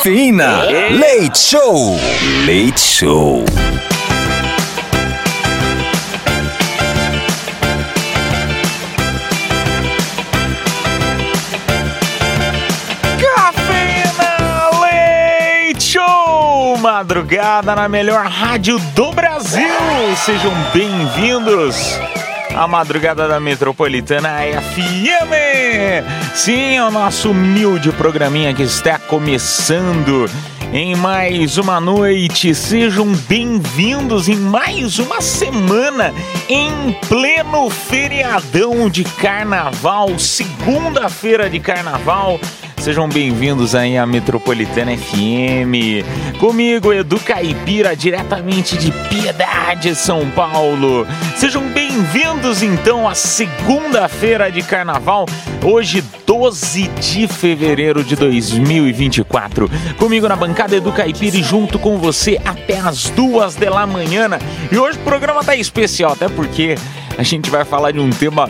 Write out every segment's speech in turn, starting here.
Cafeína. Leite Show. Leite Show. Cafeína Leite Show! Madrugada na melhor rádio do Brasil! Sejam bem-vindos à madrugada da Metropolitana FM! Sim, é o nosso humilde programinha que está começando em mais uma noite. Sejam bem-vindos em mais uma semana em pleno feriadão de carnaval, segunda-feira de carnaval. Sejam bem-vindos aí à Metropolitana FM. Comigo, Edu Caipira, diretamente de Piedade, São Paulo. Sejam bem-vindos então à segunda-feira de carnaval, hoje 12 de fevereiro de 2024. Comigo na bancada Edu Caipira e junto com você até as duas da manhã. E hoje o programa tá especial, até porque a gente vai falar de um tema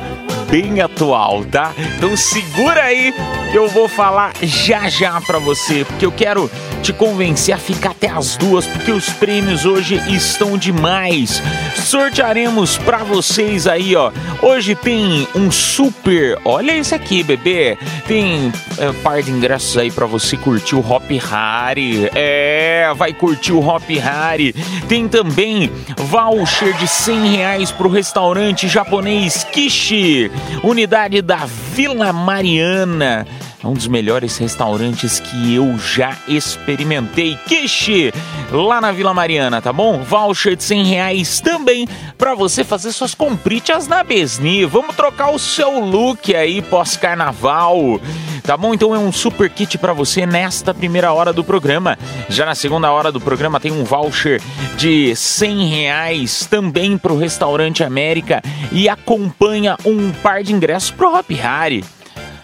bem atual, tá? Então segura aí que eu vou falar já já pra você, porque eu quero te convencer a ficar até as duas, porque os prêmios hoje estão demais. Sortearemos pra vocês aí, ó. Hoje tem um super, olha isso aqui, bebê. Tem é, par de ingressos aí pra você curtir o Hop Harry. É, vai curtir o Hop Harry. Tem também voucher de 100 reais pro restaurante japonês Kishi unidade da Vila Mariana. É um dos melhores restaurantes que eu já experimentei. Kishi, lá na Vila Mariana, tá bom? Voucher de 100 reais também para você fazer suas compritas na Besni. Vamos trocar o seu look aí pós-carnaval. Tá bom? Então é um super kit para você nesta primeira hora do programa. Já na segunda hora do programa tem um voucher de 100 reais também pro Restaurante América e acompanha um par de ingressos pro Hop Harry.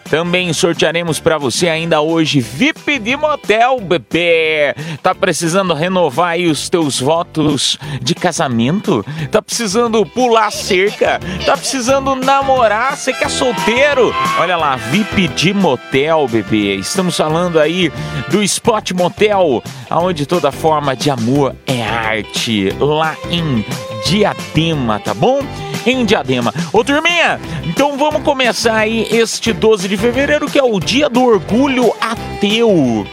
Também sortearemos para você ainda hoje VIP de motel, bebê. Tá precisando renovar aí os teus votos de casamento? Tá precisando pular cerca? Tá precisando namorar? Você que é solteiro? Olha lá, VIP de motel, bebê. Estamos falando aí do Spot Motel, aonde toda forma de amor é arte, lá em Diadema, tá bom? Em Diadema. Ô turminha, então vamos começar aí este 12 de fevereiro, que é o dia do orgulho ateu.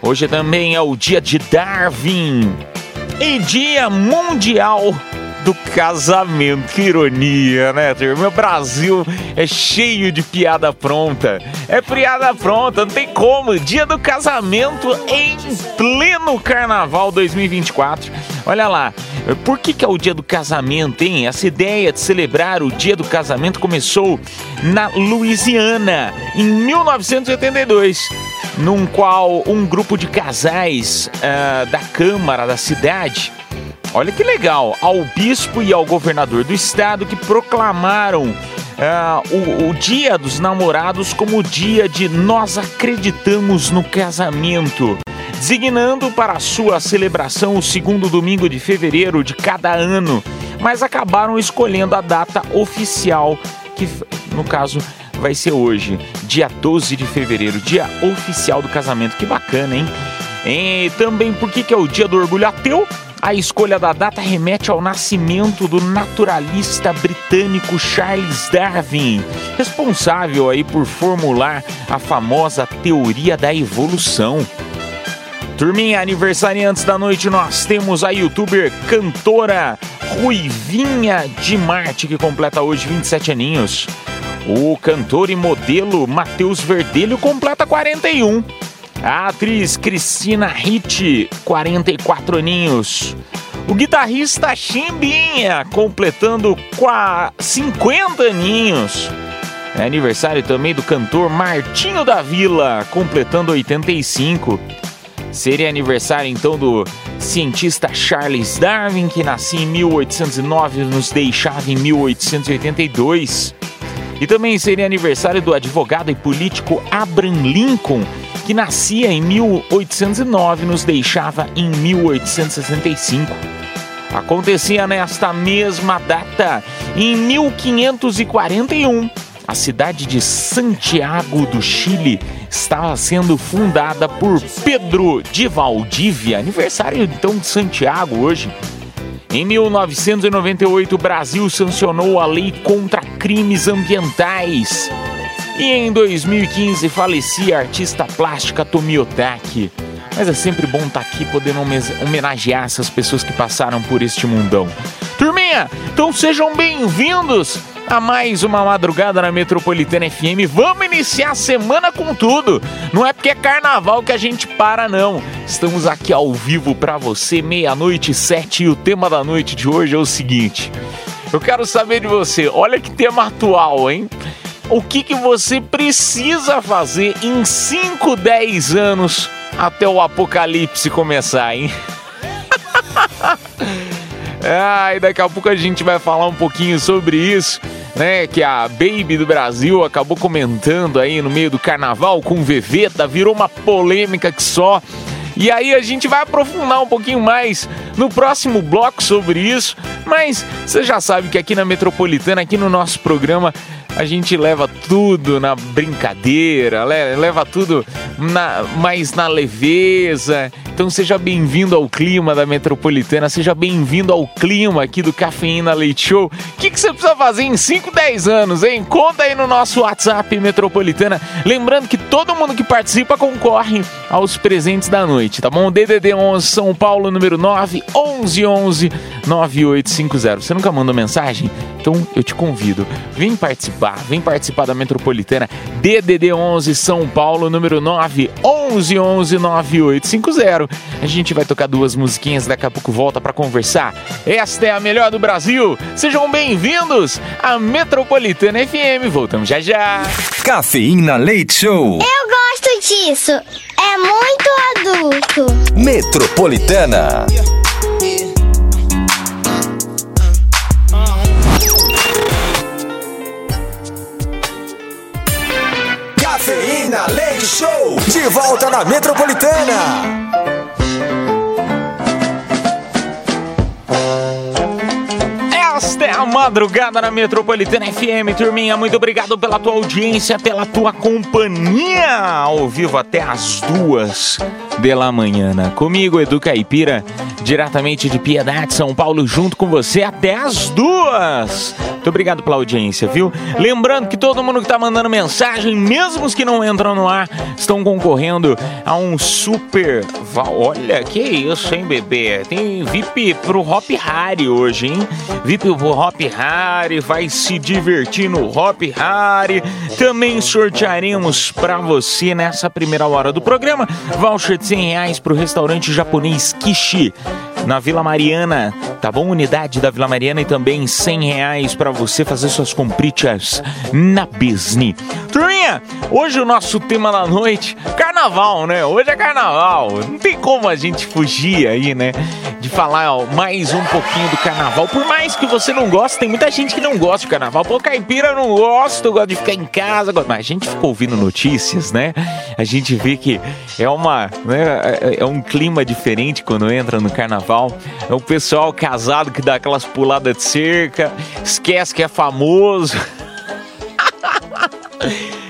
Hoje também é o dia de Darwin e dia mundial do casamento. Que ironia, né? O Brasil é cheio de piada pronta. É piada pronta, não tem como. Dia do casamento em pleno carnaval 2024. Olha lá, por que, que é o dia do casamento, hein? Essa ideia de celebrar o dia do casamento começou na Louisiana, em 1982, num qual um grupo de casais uh, da Câmara da cidade Olha que legal, ao bispo e ao governador do estado que proclamaram uh, o, o Dia dos Namorados como o dia de Nós Acreditamos no Casamento, designando para sua celebração o segundo domingo de fevereiro de cada ano, mas acabaram escolhendo a data oficial, que no caso vai ser hoje, dia 12 de fevereiro, dia oficial do casamento. Que bacana, hein? E também por que, que é o dia do orgulho ateu? A escolha da data remete ao nascimento do naturalista britânico Charles Darwin, responsável aí por formular a famosa teoria da evolução. Turminha, aniversariantes da noite, nós temos a youtuber cantora Ruivinha de Marte, que completa hoje 27 aninhos. O cantor e modelo Matheus Verdelho completa 41. A atriz Cristina Ricci, 44 aninhos. O guitarrista Chimbinha, completando 50 aninhos. É aniversário também do cantor Martinho da Vila, completando 85. Seria aniversário então do cientista Charles Darwin, que nascia em 1809 e nos deixava em 1882. E também seria aniversário do advogado e político Abraham Lincoln, que nascia em 1809 e nos deixava em 1865. Acontecia nesta mesma data, em 1541, a cidade de Santiago do Chile estava sendo fundada por Pedro de Valdívia, aniversário então de Santiago hoje. Em 1998, o Brasil sancionou a lei contra crimes ambientais. E em 2015 falecia a artista plástica Tomiotaki. Mas é sempre bom estar tá aqui podendo homenagear essas pessoas que passaram por este mundão. Turminha, então sejam bem-vindos a mais uma madrugada na Metropolitana FM. Vamos iniciar a semana com tudo. Não é porque é carnaval que a gente para, não. Estamos aqui ao vivo para você, meia-noite sete, e o tema da noite de hoje é o seguinte. Eu quero saber de você, olha que tema atual, hein? O que, que você precisa fazer em 5, 10 anos até o apocalipse começar, hein? Ah, e daqui a pouco a gente vai falar um pouquinho sobre isso, né? Que a Baby do Brasil acabou comentando aí no meio do carnaval com Veveta, virou uma polêmica que só. E aí a gente vai aprofundar um pouquinho mais no próximo bloco sobre isso. Mas você já sabe que aqui na Metropolitana, aqui no nosso programa, a gente leva tudo na brincadeira, leva tudo na, mais na leveza. Então seja bem-vindo ao clima da Metropolitana, seja bem-vindo ao clima aqui do Cafeína Leite Show. O que, que você precisa fazer em 5, 10 anos, hein? Conta aí no nosso WhatsApp Metropolitana. Lembrando que todo mundo que participa concorre aos presentes da noite, tá bom? DDD 11 São Paulo, número 9, 11 11 9850. Você nunca mandou mensagem? Então eu te convido. Vem participar, vem participar da Metropolitana DDD 11 São Paulo, número 9, 11 11 9850. A gente vai tocar duas musiquinhas, daqui a pouco volta para conversar. Esta é a melhor do Brasil. Sejam bem-vindos à Metropolitana FM. Voltamos já já. Cafeína Leite Show. Eu gosto disso. É muito adulto. Metropolitana. Cafeína Leite Show. De volta na Metropolitana. Esta é a madrugada na Metropolitana FM, turminha. Muito obrigado pela tua audiência, pela tua companhia ao vivo até as duas da manhã. Comigo, Edu Caipira, diretamente de Piedade, São Paulo, junto com você até as duas. Muito obrigado pela audiência, viu? Lembrando que todo mundo que tá mandando mensagem, mesmo os que não entram no ar, estão concorrendo a um super. Olha, que isso, hein, bebê? Tem VIP pro Hop Harry hoje, hein? VIP pro Hop Harry, vai se divertir no Hop Harry. Também sortearemos para você nessa primeira hora do programa voucher de 100 reais pro restaurante japonês Kishi na Vila Mariana, tá bom? Unidade da Vila Mariana e também 100 reais para você fazer suas compritas na Disney. Turminha, hoje o nosso tema da noite, carnaval, né? Hoje é carnaval, não tem como a gente fugir aí, né? De falar ó, mais um pouquinho do carnaval. Por mais que você não goste, tem muita gente que não gosta de carnaval. Pô, caipira não gosta, gosta de ficar em casa. Mas a gente ficou ouvindo notícias, né? A gente vê que é uma, né, é, é um clima diferente quando entra no carnaval. É o pessoal casado que dá aquelas puladas de cerca, esquece que é famoso.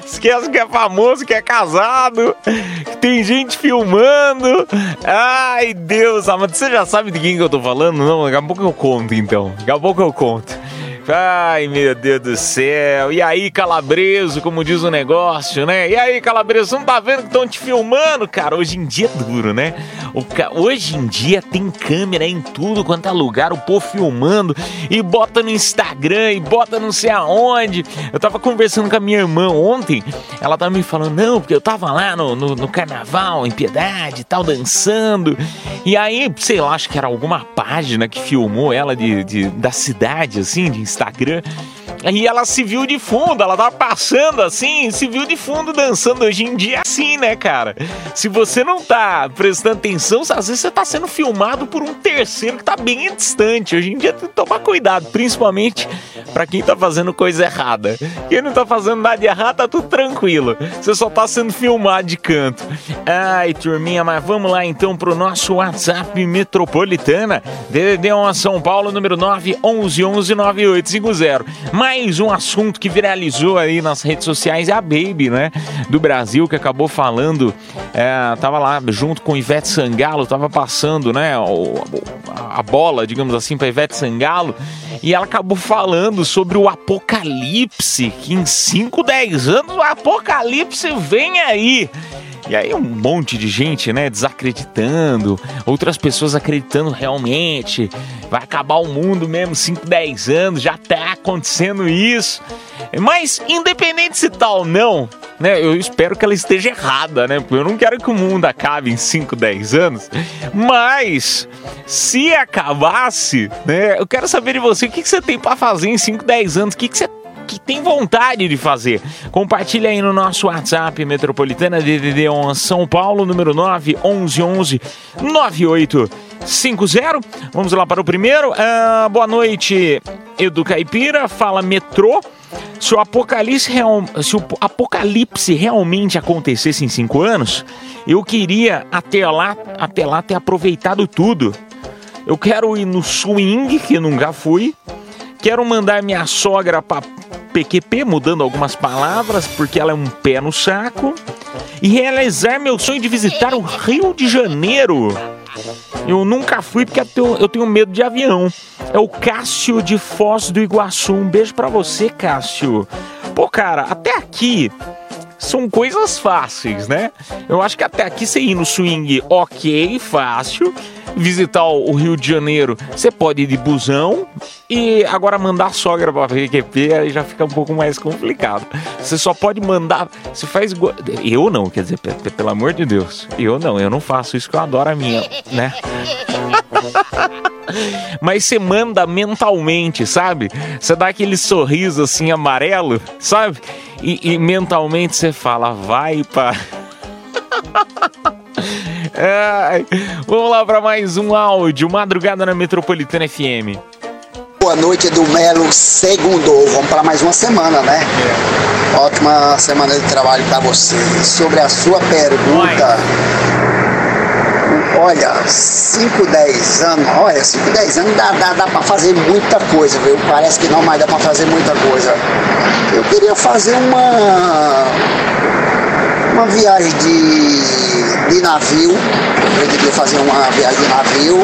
Esquece que é famoso, que é casado, que tem gente filmando. Ai, Deus, amado, você já sabe de quem que eu tô falando? Não, daqui a pouco eu conto então. Daqui a pouco eu conto. Ai, meu Deus do céu. E aí, calabreso, como diz o negócio, né? E aí, calabreso, não tá vendo que estão te filmando, cara? Hoje em dia é duro, né? Ca... Hoje em dia tem câmera em tudo quanto é lugar, o povo filmando e bota no Instagram e bota não sei aonde. Eu tava conversando com a minha irmã ontem, ela tava me falando, não, porque eu tava lá no, no, no carnaval, em Piedade e tal, dançando. E aí, sei lá, acho que era alguma página que filmou ela de, de da cidade, assim, de Instagram. Instagram. E ela se viu de fundo, ela tava passando assim, se viu de fundo dançando. Hoje em dia é assim, né, cara? Se você não tá prestando atenção, às vezes você tá sendo filmado por um terceiro que tá bem distante. Hoje em dia tem que tomar cuidado, principalmente para quem tá fazendo coisa errada. Quem não tá fazendo nada de errado, tá tudo tranquilo. Você só tá sendo filmado de canto. Ai, turminha, mas vamos lá então pro nosso WhatsApp Metropolitana. DDD 1 São Paulo, número 9 11 11 9850. Mais um assunto que viralizou aí nas redes sociais é a Baby, né? Do Brasil, que acabou falando. É, tava lá junto com Ivete Sangalo, tava passando, né? a bola, digamos assim, para Ivete Sangalo. E ela acabou falando sobre o apocalipse, que em 5, 10 anos o apocalipse vem aí. E aí um monte de gente, né, desacreditando, outras pessoas acreditando realmente, vai acabar o mundo mesmo 5, 10 anos, já tá acontecendo isso. Mas independente se tal ou não, né, eu espero que ela esteja errada, né, porque eu não quero que o mundo acabe em 5, 10 anos. Mas se acabasse, né, eu quero saber de você, o que, que você tem para fazer em 5, 10 anos? O que, que você que tem vontade de fazer. Compartilha aí no nosso WhatsApp Metropolitana DDD 11 São Paulo, número 9 11 11 9850. Vamos lá para o primeiro. Uh, boa noite, Edu Caipira. Fala metrô. Se o, apocalipse real, se o apocalipse realmente acontecesse em cinco anos, eu queria até lá, até lá ter aproveitado tudo. Eu quero ir no swing, que nunca fui. Quero mandar minha sogra para PQP, mudando algumas palavras, porque ela é um pé no saco, e realizar meu sonho de visitar o Rio de Janeiro. Eu nunca fui porque eu tenho medo de avião. É o Cássio de Foz do Iguaçu. Um beijo para você, Cássio. Pô, cara, até aqui são coisas fáceis, né? Eu acho que até aqui você ir no swing, ok, fácil visitar o Rio de Janeiro, você pode ir de busão e agora mandar a sogra para VQP aí já fica um pouco mais complicado. Você só pode mandar, você faz eu não, quer dizer, pelo amor de Deus, eu não, eu não faço isso que eu adoro a minha, né? Mas você manda mentalmente, sabe? Você dá aquele sorriso assim amarelo, sabe? E, e mentalmente você fala, vai para É, vamos lá para mais um áudio. Madrugada na Metropolitana FM. Boa noite, Edu Melo. Segundo, vamos para mais uma semana, né? É. Ótima semana de trabalho para você. Sobre a sua pergunta. Olha, 5, 10 anos, olha, 5, 10 anos dá, dá, dá para fazer muita coisa, viu? Parece que não, mas dá para fazer muita coisa. Eu queria fazer uma uma viagem de, de navio, pretendia fazer uma viagem de navio,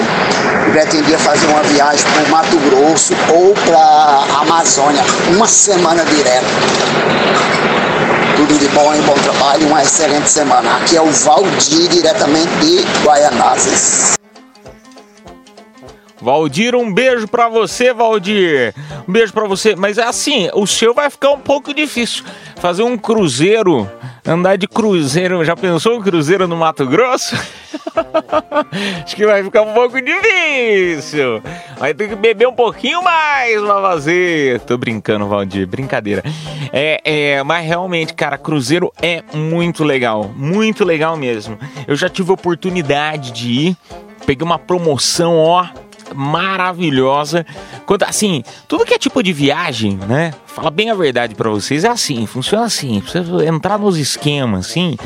pretendia fazer uma viagem para o Mato Grosso ou para a Amazônia, uma semana direto. Tudo de bom e bom trabalho, uma excelente semana. Aqui é o Valdir, diretamente de Guaianazes. Valdir, um beijo para você, Valdir. Um beijo para você. Mas é assim, o seu vai ficar um pouco difícil. Fazer um cruzeiro, andar de cruzeiro. Já pensou um cruzeiro no Mato Grosso? Acho que vai ficar um pouco difícil. Vai ter que beber um pouquinho mais pra fazer. Tô brincando, Valdir. Brincadeira. É, é, mas realmente, cara, cruzeiro é muito legal. Muito legal mesmo. Eu já tive oportunidade de ir. Peguei uma promoção, ó maravilhosa. Quanto, assim, tudo que é tipo de viagem, né? Fala bem a verdade para vocês, é assim, funciona assim. Precisa entrar nos esquemas, assim.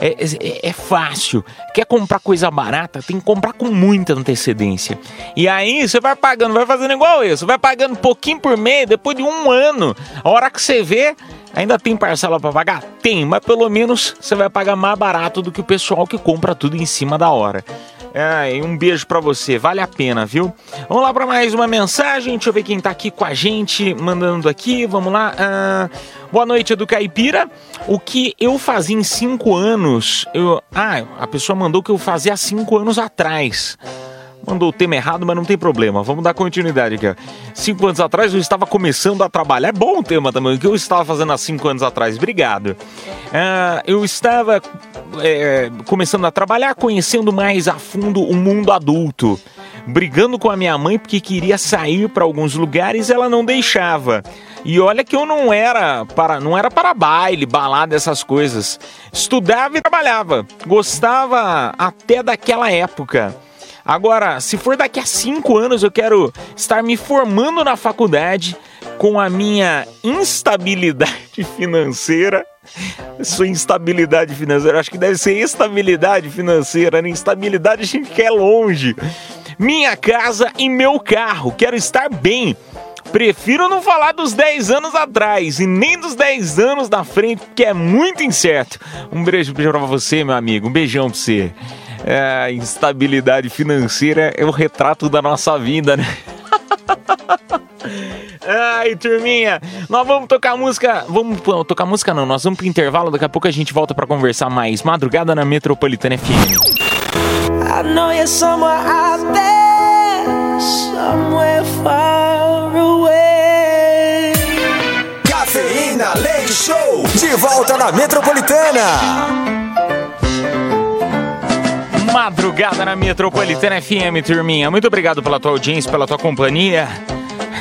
É, é, é, fácil. Quer comprar coisa barata, tem que comprar com muita antecedência. E aí você vai pagando, vai fazendo igual. Você vai pagando pouquinho por mês, depois de um ano. A hora que você vê, ainda tem parcela para pagar? Tem, mas pelo menos você vai pagar mais barato do que o pessoal que compra tudo em cima da hora. É, um beijo para você, vale a pena, viu? Vamos lá para mais uma mensagem. Deixa eu ver quem tá aqui com a gente, mandando aqui. Vamos lá. Ah, boa noite, do Caipira. O que eu fazia em cinco anos? Eu, ah, a pessoa mandou que eu fazia há cinco anos atrás. Mandou o tema errado, mas não tem problema. Vamos dar continuidade aqui. Cinco anos atrás eu estava começando a trabalhar. É bom o tema também. O que eu estava fazendo há cinco anos atrás? Obrigado. Uh, eu estava é, começando a trabalhar, conhecendo mais a fundo o mundo adulto. Brigando com a minha mãe porque queria sair para alguns lugares ela não deixava. E olha que eu não era para não era para baile, balada, essas coisas. Estudava e trabalhava. Gostava até daquela época. Agora, se for daqui a cinco anos, eu quero estar me formando na faculdade com a minha instabilidade financeira. Sua instabilidade financeira, acho que deve ser estabilidade financeira, né? Instabilidade a gente quer longe. Minha casa e meu carro, quero estar bem. Prefiro não falar dos 10 anos atrás e nem dos 10 anos da frente, que é muito incerto. Um beijo pra você, meu amigo. Um beijão pra você. É, instabilidade financeira é o retrato da nossa vida, né? Ai, turminha, nós vamos tocar música. Vamos tocar música, não, nós vamos pro intervalo. Daqui a pouco a gente volta para conversar mais. Madrugada na Metropolitana FM. I know you're somewhere out there, somewhere far away. Cafeína Leite Show, de volta na Metropolitana. Madrugada na Metropolitana FM, turminha. Muito obrigado pela tua audiência, pela tua companhia.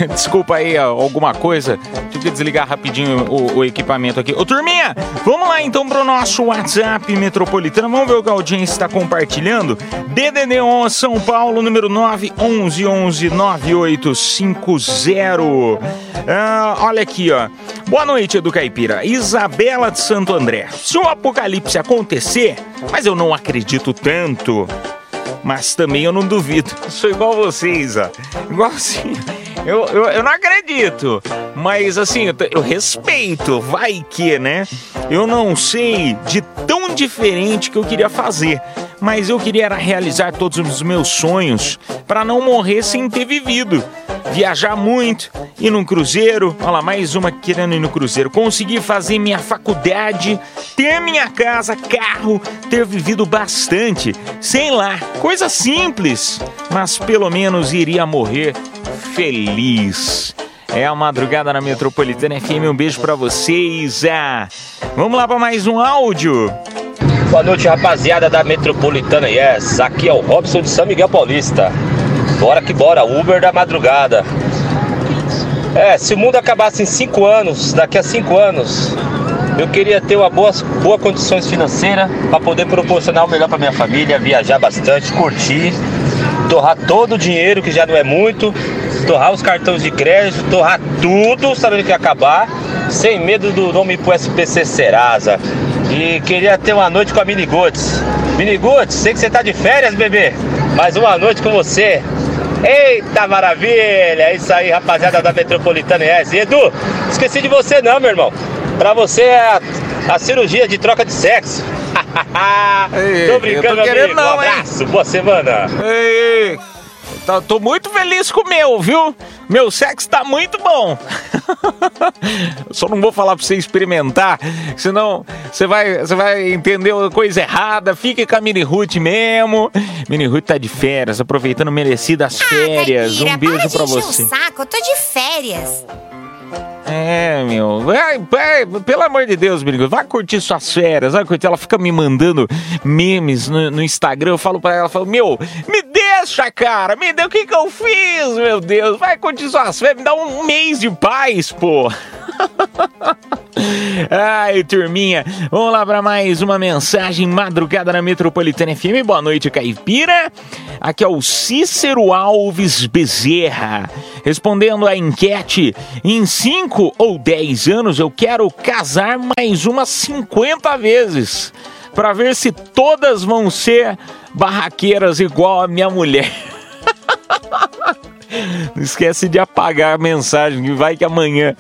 Desculpa aí alguma coisa. Tive que desligar rapidinho o, o, equipamento aqui. Ô, turminha, vamos lá então pro nosso WhatsApp metropolitano. Vamos ver o que a audiência está compartilhando. DDD1 São Paulo, número 911-9850. Ah, olha aqui, ó. Boa noite, Edu Caipira. Isabela de Santo André. Se o apocalipse acontecer, mas eu não acredito tanto mas também eu não duvido. Sou igual vocês, ó. Igual assim. Eu, eu, eu não acredito, mas assim, eu, eu respeito, vai que, né? Eu não sei de tão diferente que eu queria fazer, mas eu queria realizar todos os meus sonhos para não morrer sem ter vivido. Viajar muito, ir num cruzeiro, olha lá, mais uma querendo ir no cruzeiro. Conseguir fazer minha faculdade, ter minha casa, carro, ter vivido bastante. Sei lá, coisa simples, mas pelo menos iria morrer feliz. É a madrugada na Metropolitana FM. Um beijo para vocês. Ah, vamos lá para mais um áudio. Boa noite, rapaziada da Metropolitana Yes. Aqui é o Robson de São Miguel Paulista. Bora que bora, Uber da madrugada. É, se o mundo acabasse em cinco anos, daqui a cinco anos, eu queria ter uma boa, boa condições financeiras para poder proporcionar o melhor para minha família, viajar bastante, curtir, torrar todo o dinheiro que já não é muito, torrar os cartões de crédito, torrar tudo, sabendo que ia acabar, sem medo do nome pro SPC Serasa. E queria ter uma noite com a Mini Goods. Mini Goods, sei que você tá de férias, bebê, mas uma noite com você. Eita maravilha! É isso aí, rapaziada da Metropolitana S. Edu, esqueci de você não, meu irmão. Pra você é a, a cirurgia de troca de sexo. Ei, tô brincando, tô querendo amigo. não, um abraço, hein? boa semana. Ei, tô, muito feliz com o meu, viu? Meu sexo tá muito bom. Só não vou falar pra você experimentar, senão você vai, você vai entender coisa errada. Fique com a Mini Ruth mesmo. Mini Ruth tá de férias, aproveitando merecidas ah, férias. Caipira, um beijo para, pra você. saco, eu tô de férias. É, meu. Pelo amor de Deus, menino. Vai curtir suas férias. Vai curtir. Ela fica me mandando memes no, no Instagram. Eu falo pra ela, falo, meu, me deixa, cara. Me dê o que que eu fiz, meu Deus. Vai curtir suas. Me dá um mês de paz, pô. Ai, turminha, vamos lá para mais uma mensagem madrugada na Metropolitana FM. Boa noite, Caipira. Aqui é o Cícero Alves Bezerra. Respondendo a enquete, em 5 ou 10 anos eu quero casar mais umas 50 vezes para ver se todas vão ser barraqueiras igual a minha mulher. Não esquece de apagar a mensagem, que vai que amanhã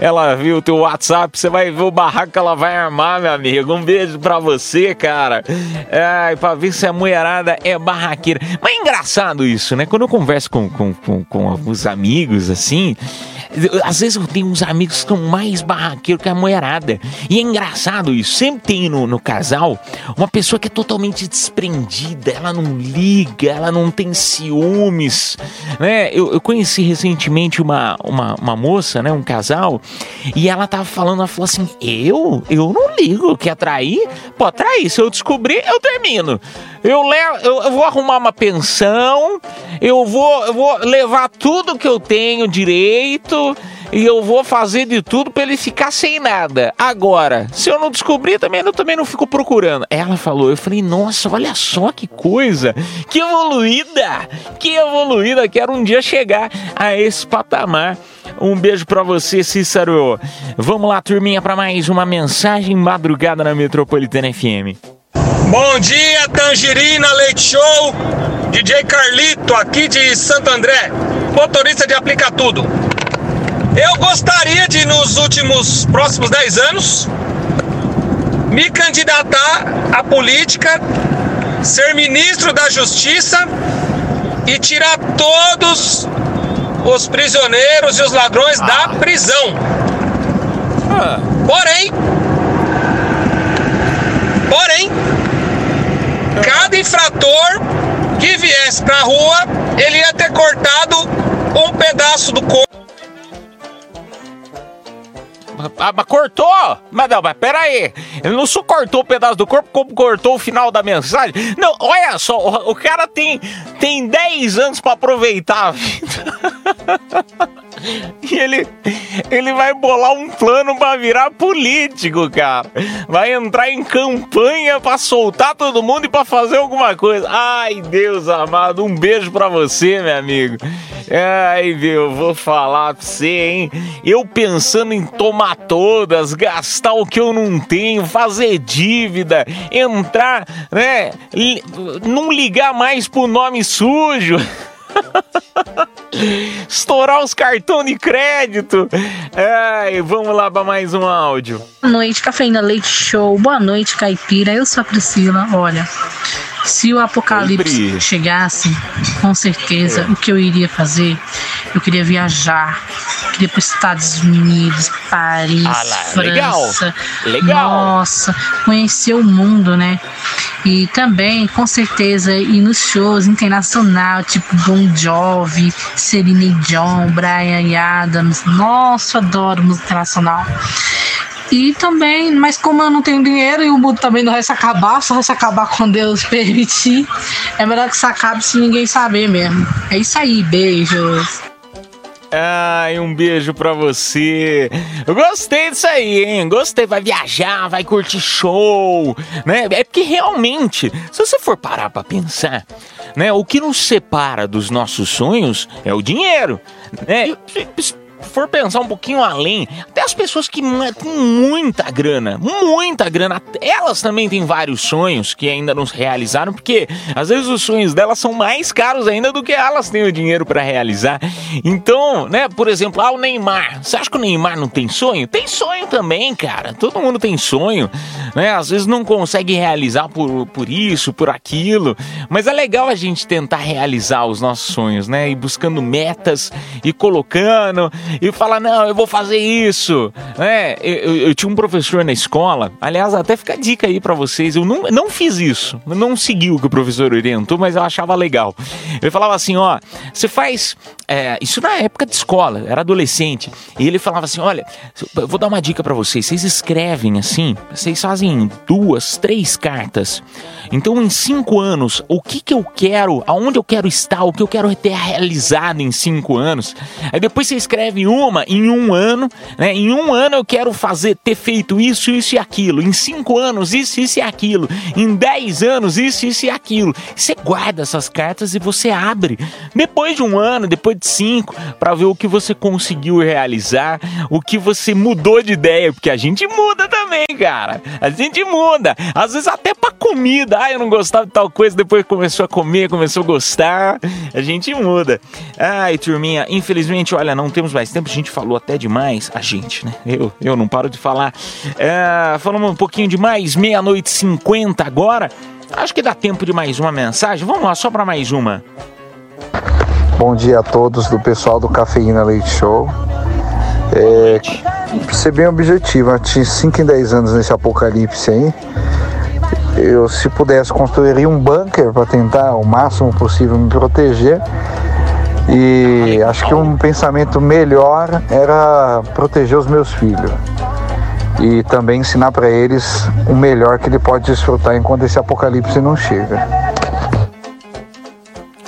ela viu o teu WhatsApp, você vai ver o barraco que ela vai armar, meu amigo. Um beijo pra você, cara. Ai, pra ver se a mulherada é barraqueira. Mas é engraçado isso, né? Quando eu converso com, com, com, com alguns amigos, assim, às vezes eu tenho uns amigos que são mais barraqueiros que a mulherada. E é engraçado isso. Sempre tem no, no casal uma pessoa que é totalmente desprendida, ela não liga, ela não tem ciúmes. Né? Eu, eu conheci recentemente uma, uma, uma moça, né? um casal, e ela tava falando, ela falou assim: Eu? Eu não ligo. Quer trair? Pode trair. Se eu descobrir, eu termino. Eu, levo, eu, vou arrumar uma pensão, eu vou, eu vou levar tudo que eu tenho direito e eu vou fazer de tudo para ele ficar sem nada. Agora, se eu não descobrir, também eu também não fico procurando. Ela falou, eu falei, nossa, olha só que coisa, que evoluída, que evoluída. Quero um dia chegar a esse patamar. Um beijo para você, Cícero. Vamos lá, turminha, para mais uma mensagem madrugada na Metropolitana FM. Bom dia, Tangerina Leite Show. DJ Carlito, aqui de Santo André, motorista de aplica tudo. Eu gostaria de, nos últimos próximos 10 anos, me candidatar à política, ser ministro da Justiça e tirar todos os prisioneiros e os ladrões ah. da prisão. Ah. Porém, porém, cada infrator que viesse pra rua, ele ia ter cortado um pedaço do corpo. Ah, mas cortou! Mas não, mas peraí. Ele não só cortou o um pedaço do corpo, como cortou o final da mensagem. Não, olha só, o, o cara tem, tem 10 anos para aproveitar a vida. E ele, ele vai bolar um plano para virar político, cara. Vai entrar em campanha para soltar todo mundo e para fazer alguma coisa. Ai, Deus amado, um beijo para você, meu amigo. Ai, meu, vou falar pra você, hein? Eu pensando em tomar todas, gastar o que eu não tenho, fazer dívida, entrar, né? Não ligar mais pro nome sujo. Estourar os cartões de crédito. Ai, vamos lá para mais um áudio. Boa noite, Cafeína Leite Show. Boa noite, Caipira. Eu sou a Priscila. Olha, se o apocalipse Sempre. chegasse, com certeza, é. o que eu iria fazer? Eu queria viajar, queria para os Estados Unidos, Paris, ah lá, França. Legal. legal. Nossa, conhecer o mundo, né? E também, com certeza, ir nos shows internacional, tipo Bon Jovi, Celine Dion, Brian Adams. Nossa, adoro música internacional. E também, mas como eu não tenho dinheiro e o mundo também não vai se acabar, só vai se acabar quando Deus permitir, é melhor que se acabe se ninguém saber mesmo. É isso aí, beijos. Ai, um beijo pra você. Eu gostei disso aí, hein? Gostei. Vai viajar, vai curtir show, né? É porque realmente, se você for parar pra pensar, né? O que nos separa dos nossos sonhos é o dinheiro, né? For pensar um pouquinho além, até as pessoas que têm muita grana, muita grana, elas também têm vários sonhos que ainda não se realizaram, porque às vezes os sonhos delas são mais caros ainda do que elas têm o dinheiro para realizar. Então, né, por exemplo, ah, o Neymar. Você acha que o Neymar não tem sonho? Tem sonho também, cara. Todo mundo tem sonho, né? Às vezes não consegue realizar por, por isso, por aquilo, mas é legal a gente tentar realizar os nossos sonhos, né? E buscando metas e colocando e falar, não, eu vou fazer isso. É, eu, eu, eu, tinha um professor na escola, aliás, até fica a dica aí para vocês, eu não, não fiz isso, não segui o que o professor orientou, mas eu achava legal. Ele falava assim, ó, você faz, é, isso na época de escola, era adolescente, e ele falava assim, olha, eu vou dar uma dica para vocês, vocês escrevem assim, vocês fazem duas, três cartas, então em cinco anos, o que que eu quero, aonde eu quero estar, o que eu quero ter realizado em cinco anos, aí depois você escreve escreve uma em um ano, né? Em um ano eu quero fazer, ter feito isso, isso e aquilo. Em cinco anos, isso, isso e aquilo. Em dez anos, isso, isso e aquilo. Você guarda essas cartas e você abre. Depois de um ano, depois de cinco, para ver o que você conseguiu realizar, o que você mudou de ideia, porque a gente muda também, cara. A gente muda. Às vezes até pra comida. Ah, eu não gostava de tal coisa, depois começou a comer, começou a gostar. A gente muda. Ai, turminha, infelizmente, olha, não temos mais tempo, a gente falou até demais. A gente, né? Eu, eu não paro de falar. É, falamos um pouquinho demais, meia-noite cinquenta agora. Acho que dá tempo de mais uma mensagem. Vamos lá, só para mais uma. Bom dia a todos do pessoal do Cafeína Leite Show. É, ser bem objetivo, eu tinha 5 em 10 anos nesse apocalipse aí. Eu, se pudesse, construiria um bunker para tentar o máximo possível me proteger e acho que um pensamento melhor era proteger os meus filhos e também ensinar para eles o melhor que ele pode desfrutar enquanto esse apocalipse não chega.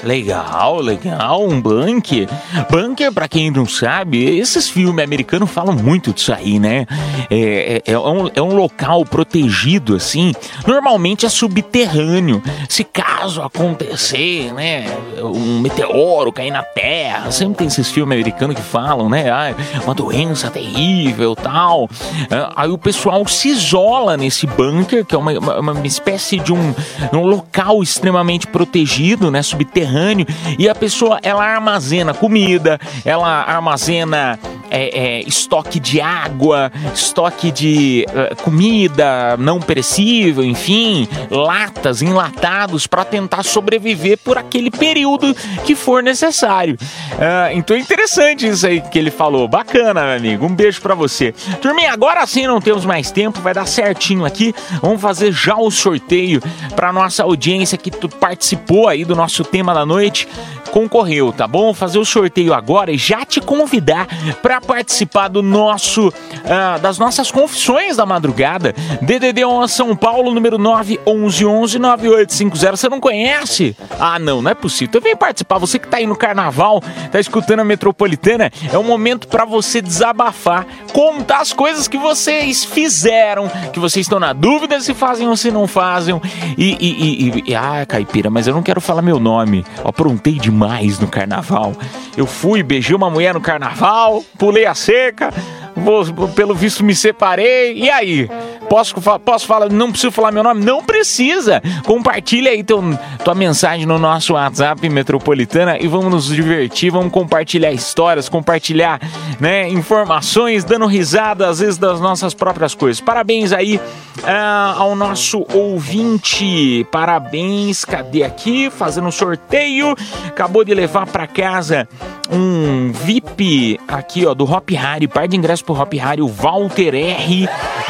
Legal, legal, um bunker. Bunker, pra quem não sabe, esses filmes americanos falam muito disso aí, né? É, é, é, um, é um local protegido, assim. Normalmente é subterrâneo. Se caso acontecer, né, um meteoro cair na Terra, sempre tem esses filmes americanos que falam, né? Ah, uma doença terrível tal. É, aí o pessoal se isola nesse bunker, que é uma, uma, uma espécie de um, um local extremamente protegido, né? Subterrâneo subterrâneo e a pessoa ela armazena comida, ela armazena é, é, estoque de água, estoque de uh, comida não perecível, enfim, latas, enlatados para tentar sobreviver por aquele período que for necessário. Uh, então é interessante isso aí que ele falou. Bacana, meu amigo. Um beijo para você. Turminha, agora sim não temos mais tempo, vai dar certinho aqui. Vamos fazer já o sorteio para nossa audiência que participou aí do nosso tema da noite concorreu, tá bom? Fazer o sorteio agora e já te convidar para participar do nosso uh, das nossas confissões da madrugada. DDD 1 São Paulo, número 911 9850. Você não conhece? Ah, não, não é possível. Então vem participar. Você que tá aí no carnaval, tá escutando a Metropolitana, é um momento para você desabafar, contar as coisas que vocês fizeram, que vocês estão na dúvida se fazem ou se não fazem. E, e, e, e ah, caipira, mas eu não quero falar meu nome. Aprontei demais no carnaval. Eu fui, beijei uma mulher no carnaval, pulei a cerca, vou, pelo visto me separei. E aí? Posso, posso falar, não preciso falar meu nome? Não precisa! Compartilha aí teu, tua mensagem no nosso WhatsApp Metropolitana e vamos nos divertir, vamos compartilhar histórias, compartilhar né, informações, dando risada às vezes das nossas próprias coisas. Parabéns aí uh, ao nosso ouvinte, parabéns, cadê aqui? Fazendo um sorteio, acabou de levar para casa um VIP aqui ó do Hop Harry, par de ingresso pro Hop Harry, o Walter R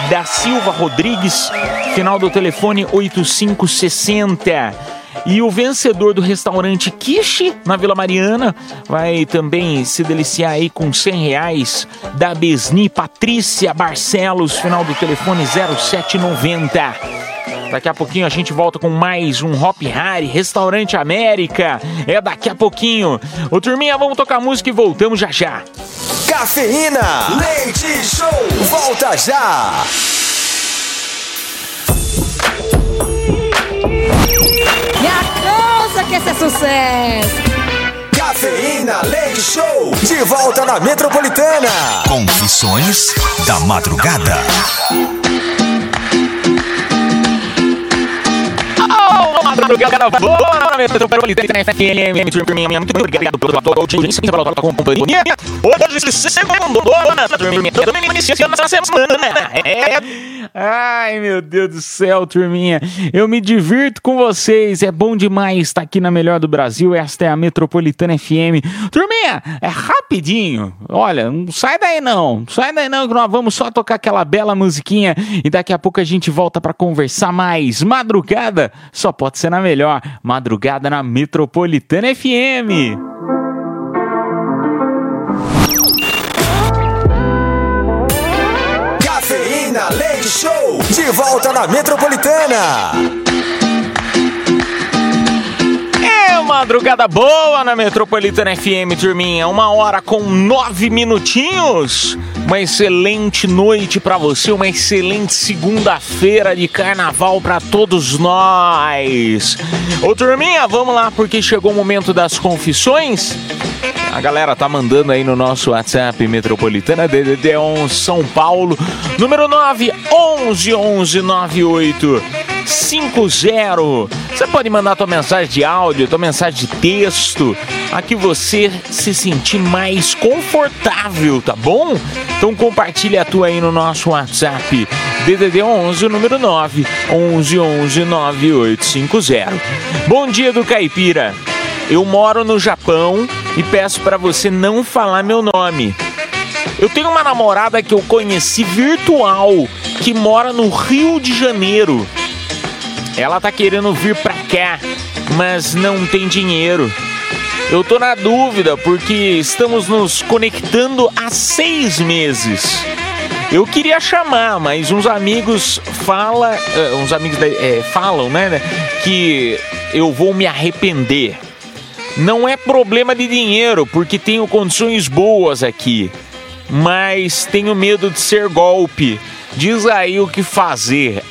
da Silva Rodrigues, final do telefone 8560. E o vencedor do restaurante Kishi na Vila Mariana vai também se deliciar aí com 100 reais da Besni Patrícia Barcelos, final do telefone 0790. Daqui a pouquinho a gente volta com mais um Hop Harry, Restaurante América. É daqui a pouquinho. Ô turminha, vamos tocar música e voltamos já já. Cafeína, leite show, volta já. Minha cansa que esse é sucesso. Cafeína Leite Show, de volta na Metropolitana. Confissões da Madrugada. madrugada na Metropolitana FM. Turminha, muito obrigado pela tua audiência pela tua companhia. Hoje, segundo, dona turminha, todo iniciando essa semana. É. Ai, meu Deus do céu, turminha. Eu me divirto com vocês. É bom demais estar aqui na melhor do Brasil. Esta é a Metropolitana FM. Turminha, é rapidinho. Olha, não sai daí não. Sai daí não, que nós vamos só tocar aquela bela musiquinha e daqui a pouco a gente volta para conversar mais. Madrugada só pode ser na melhor. Madrugada na Metropolitana FM. Show, de volta na Metropolitana. Madrugada boa na Metropolitana FM, turminha. Uma hora com nove minutinhos. Uma excelente noite para você, uma excelente segunda-feira de carnaval para todos nós. Ô turminha, vamos lá porque chegou o momento das confissões. A galera tá mandando aí no nosso WhatsApp Metropolitana DDD 11 São Paulo, número 9 11 11 98 50. Você pode mandar tua mensagem de áudio, tua mensagem de texto, a que você se sentir mais confortável, tá bom? Então compartilha a tua aí no nosso WhatsApp DDD 11 número 9 11 11 9850. Bom dia do Caipira. Eu moro no Japão e peço para você não falar meu nome. Eu tenho uma namorada que eu conheci virtual que mora no Rio de Janeiro. Ela tá querendo vir pra cá, mas não tem dinheiro. Eu tô na dúvida porque estamos nos conectando há seis meses. Eu queria chamar, mas uns amigos fala, uh, uns amigos é, falam, né, que eu vou me arrepender. Não é problema de dinheiro, porque tenho condições boas aqui. Mas tenho medo de ser golpe. Diz aí o que fazer.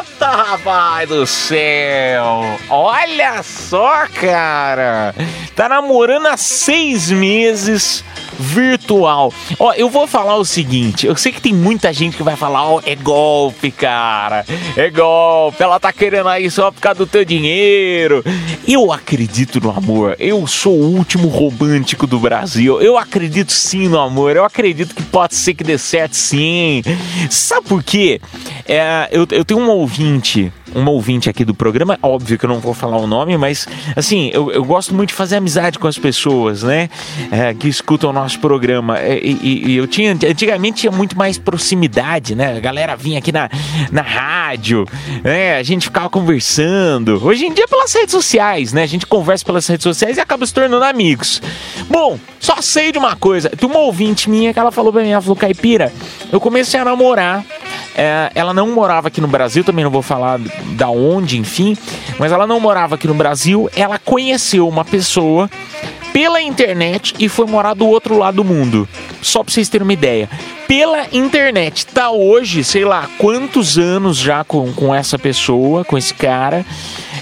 Eita, rapaz do céu! Olha só, cara! Tá namorando há seis meses virtual. Ó, eu vou falar o seguinte: eu sei que tem muita gente que vai falar, ó, é golpe, cara. É golpe. Ela tá querendo aí só por causa do teu dinheiro. Eu acredito no amor. Eu sou o último romântico do Brasil. Eu acredito sim no amor. Eu acredito que pode ser que dê certo sim. Sabe por quê? É, eu, eu tenho um ouvinte uma ouvinte aqui do programa, óbvio que eu não vou falar o nome, mas assim, eu, eu gosto muito de fazer amizade com as pessoas, né? É, que escutam o nosso programa. É, e, e, e, eu tinha, antigamente tinha muito mais proximidade, né? A galera vinha aqui na, na rádio, né? A gente ficava conversando. Hoje em dia, pelas redes sociais, né? A gente conversa pelas redes sociais e acaba se tornando amigos. Bom, só sei de uma coisa. Tem uma ouvinte minha que ela falou pra mim, ela falou, Caipira, eu comecei a namorar. É, ela não morava aqui no Brasil, também não vou falar da onde, enfim, mas ela não morava aqui no Brasil. Ela conheceu uma pessoa pela internet e foi morar do outro lado do mundo. Só pra vocês terem uma ideia. Pela internet. Tá hoje, sei lá, quantos anos já com, com essa pessoa, com esse cara.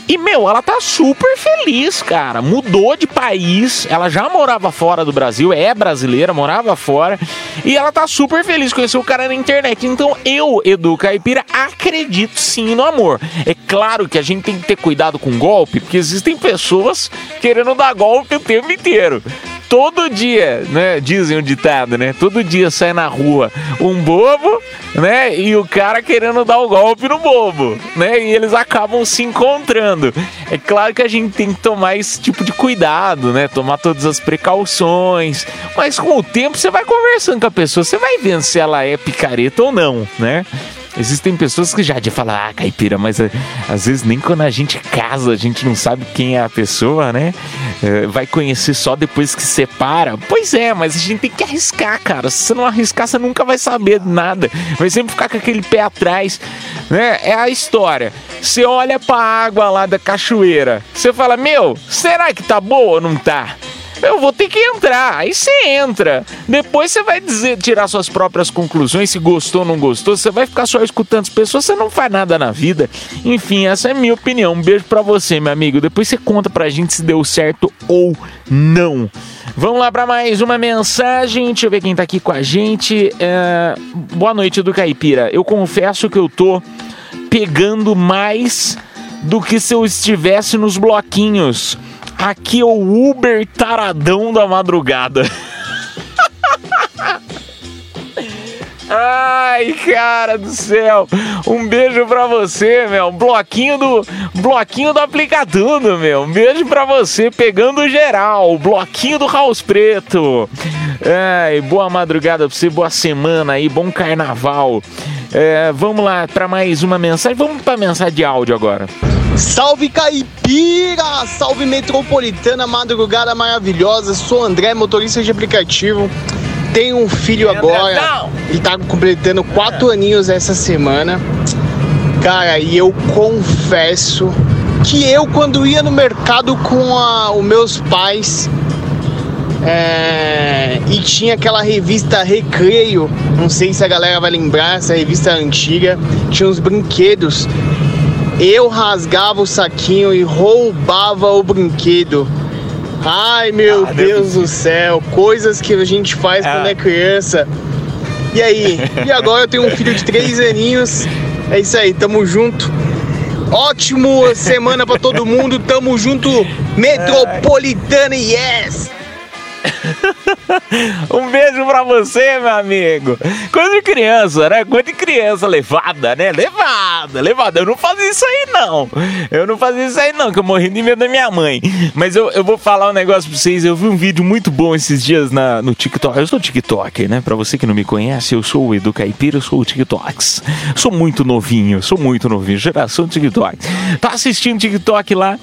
E, meu, ela tá super feliz, cara. Mudou de país. Ela já morava fora do Brasil, é brasileira, morava fora. E ela tá super feliz. Conheceu o cara na internet. Então, eu, Edu Caipira, acredito sim no amor. É claro que a gente tem que ter cuidado com golpe, porque existem pessoas querendo dar golpe o tempo inteiro todo dia, né? Dizem o ditado, né? Todo dia sai na rua um bobo, né? E o cara querendo dar o golpe no bobo, né? E eles acabam se encontrando. É claro que a gente tem que tomar esse tipo de cuidado, né? Tomar todas as precauções. Mas com o tempo você vai conversando com a pessoa, você vai vendo se ela é picareta ou não, né? Existem pessoas que já de falar, ah, caipira, mas é, às vezes nem quando a gente casa a gente não sabe quem é a pessoa, né? É, vai conhecer só depois que separa. Pois é, mas a gente tem que arriscar, cara. Se você não arriscar, você nunca vai saber nada. Vai sempre ficar com aquele pé atrás, né? É a história. Você olha pra água lá da cachoeira, você fala, meu, será que tá boa ou não tá? Eu vou ter que entrar. Aí você entra. Depois você vai dizer, tirar suas próprias conclusões, se gostou ou não gostou. Você vai ficar só escutando as pessoas, você não faz nada na vida. Enfim, essa é a minha opinião. Um beijo pra você, meu amigo. Depois você conta pra gente se deu certo ou não. Vamos lá para mais uma mensagem. Deixa eu ver quem tá aqui com a gente. É... Boa noite do Caipira. Eu confesso que eu tô pegando mais do que se eu estivesse nos bloquinhos. Aqui é o Uber taradão da madrugada. Ai, cara do céu. Um beijo pra você, meu. Bloquinho do bloquinho do aplicatudo, meu. Um beijo pra você pegando geral. Bloquinho do House Preto. Ai, boa madrugada pra você, boa semana aí, bom carnaval. É, vamos lá para mais uma mensagem. Vamos para mensagem de áudio agora. Salve caipira! Salve metropolitana, madrugada maravilhosa. Sou André, motorista de aplicativo. Tenho um filho agora. Ele tá completando quatro aninhos essa semana. Cara, e eu confesso que eu, quando ia no mercado com a, os meus pais, é, e tinha aquela revista Recreio, não sei se a galera vai lembrar, essa revista antiga, tinha uns brinquedos. Eu rasgava o saquinho e roubava o brinquedo. Ai meu ah, Deus do céu, coisas que a gente faz ah. quando é criança. E aí? E agora eu tenho um filho de três aninhos. É isso aí, tamo junto. Ótimo semana para todo mundo, tamo junto. Metropolitana, yes! um beijo pra você, meu amigo. Coisa de criança, né? Coisa de criança levada, né? Levada, levada. Eu não fazia isso aí, não. Eu não fazia isso aí, não, que eu morri de medo da minha mãe. Mas eu, eu vou falar um negócio pra vocês. Eu vi um vídeo muito bom esses dias na, no TikTok. Eu sou TikToker, né? Pra você que não me conhece, eu sou o Edu Caipira, eu sou o TikToks. Sou muito novinho, sou muito novinho. Geração TikTok. Tá assistindo TikTok lá.